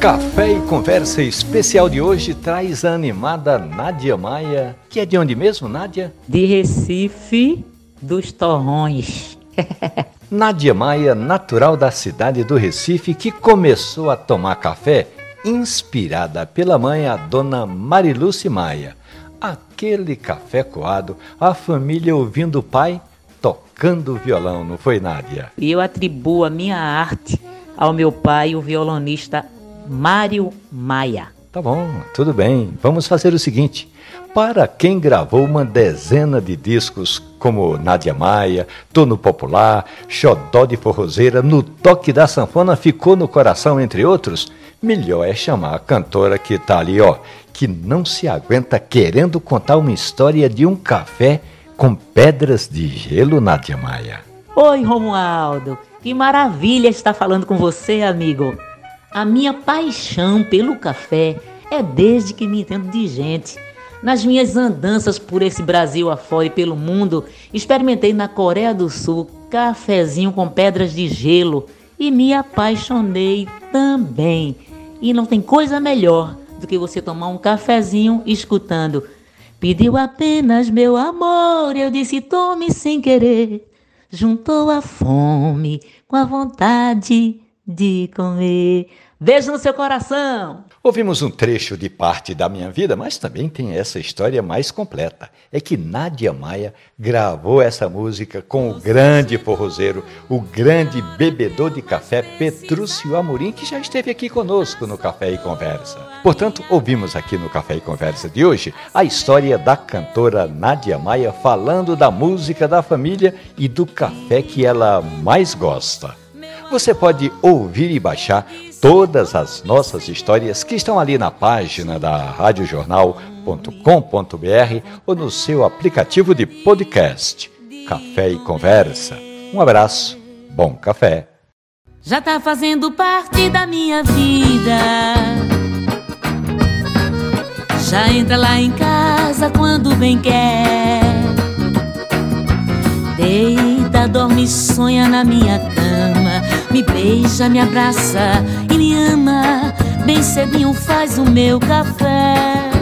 Café e Conversa Especial de hoje traz a animada Nádia Maia, que é de onde mesmo, Nádia? De Recife, dos Torrões. Nádia Maia, natural da cidade do Recife, que começou a tomar café inspirada pela mãe, a dona Mariluce Maia. Aquele café coado, a família ouvindo o pai tocando violão, não foi, Nádia? E eu atribuo a minha arte ao meu pai, o violonista Mário Maia. Tá bom, tudo bem. Vamos fazer o seguinte. Para quem gravou uma dezena de discos como Nádia Maia, Tono Popular, Xodó de Forrozeira, No Toque da Sanfona Ficou no Coração, entre outros, melhor é chamar a cantora que tá ali, ó, que não se aguenta querendo contar uma história de um café com pedras de gelo, Nádia Maia. Oi, Romualdo. Que maravilha estar falando com você, amigo. A minha paixão pelo café é desde que me entendo de gente. Nas minhas andanças por esse Brasil afora e pelo mundo, experimentei na Coreia do Sul cafezinho com pedras de gelo e me apaixonei também. E não tem coisa melhor do que você tomar um cafezinho escutando. Pediu apenas meu amor, eu disse tome sem querer. Juntou a fome com a vontade de comer. Beijo no seu coração! Ouvimos um trecho de parte da minha vida, mas também tem essa história mais completa. É que Nádia Maia gravou essa música com o grande forrozeiro, o grande bebedor de café Petrúcio Amorim, que já esteve aqui conosco no Café e Conversa. Portanto, ouvimos aqui no Café e Conversa de hoje a história da cantora Nádia Maia falando da música da família e do café que ela mais gosta. Você pode ouvir e baixar todas as nossas histórias que estão ali na página da radiojornal.com.br ou no seu aplicativo de podcast. Café e Conversa. Um abraço, bom café. Já tá fazendo parte da minha vida. Já entra lá em casa quando bem quer. Deita, dorme, sonha na minha cama. Me beija, me abraça e me ama. Bem cedinho faz o meu café.